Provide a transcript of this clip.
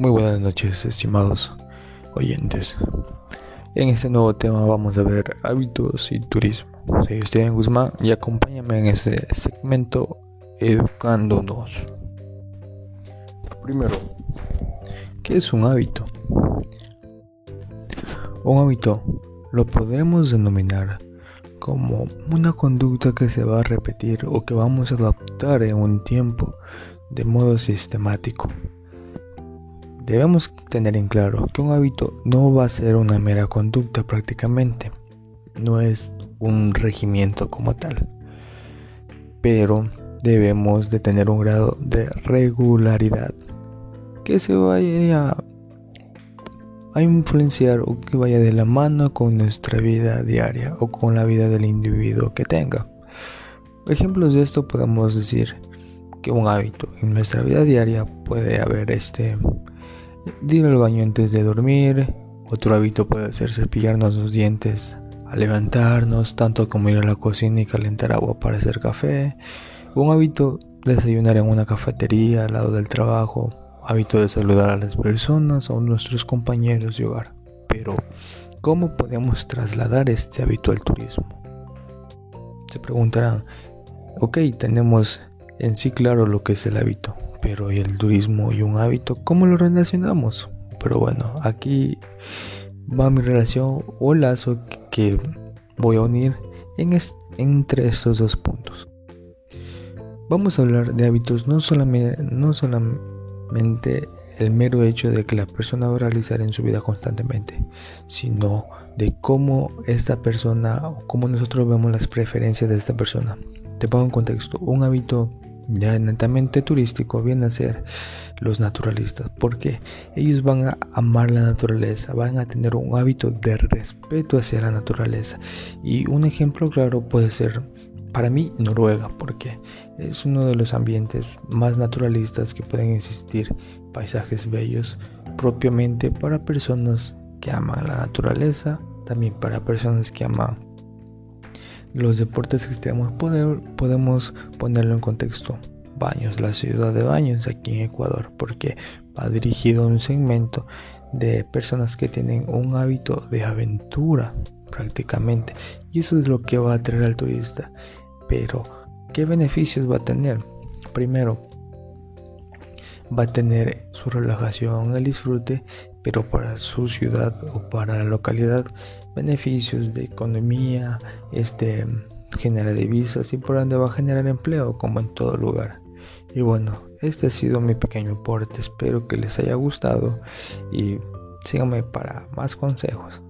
Muy buenas noches, estimados oyentes. En este nuevo tema vamos a ver hábitos y turismo. Soy Steven Guzmán y acompáñame en este segmento educándonos. Primero, ¿qué es un hábito? Un hábito lo podremos denominar como una conducta que se va a repetir o que vamos a adaptar en un tiempo de modo sistemático. Debemos tener en claro que un hábito no va a ser una mera conducta prácticamente, no es un regimiento como tal, pero debemos de tener un grado de regularidad que se vaya a influenciar o que vaya de la mano con nuestra vida diaria o con la vida del individuo que tenga. Ejemplos de esto podemos decir que un hábito en nuestra vida diaria puede haber este ir al baño antes de dormir, otro hábito puede ser cepillarnos los dientes al levantarnos, tanto como ir a la cocina y calentar agua para hacer café, un hábito desayunar en una cafetería al lado del trabajo, hábito de saludar a las personas o nuestros compañeros de hogar. Pero, ¿cómo podemos trasladar este hábito al turismo? Se preguntarán, ok, tenemos en sí claro lo que es el hábito, pero ¿y el turismo y un hábito? ¿Cómo lo relacionamos? Pero bueno, aquí va mi relación o lazo que voy a unir en entre estos dos puntos. Vamos a hablar de hábitos no solamente, no solamente el mero hecho de que la persona va a realizar en su vida constantemente, sino de cómo esta persona o cómo nosotros vemos las preferencias de esta persona. Te pongo en contexto, un hábito ya netamente turístico viene a ser los naturalistas, porque ellos van a amar la naturaleza, van a tener un hábito de respeto hacia la naturaleza. Y un ejemplo claro puede ser para mí Noruega, porque es uno de los ambientes más naturalistas que pueden existir, paisajes bellos propiamente para personas que aman la naturaleza, también para personas que aman los deportes extremos. podemos ponerlo en contexto. Baños, la ciudad de Baños aquí en Ecuador, porque va dirigido a un segmento de personas que tienen un hábito de aventura prácticamente. Y eso es lo que va a atraer al turista. Pero, ¿qué beneficios va a tener? Primero, va a tener su relajación, el disfrute, pero para su ciudad o para la localidad, beneficios de economía, este genera divisas y por ende va a generar empleo como en todo lugar. Y bueno, este ha sido mi pequeño aporte, espero que les haya gustado y síganme para más consejos.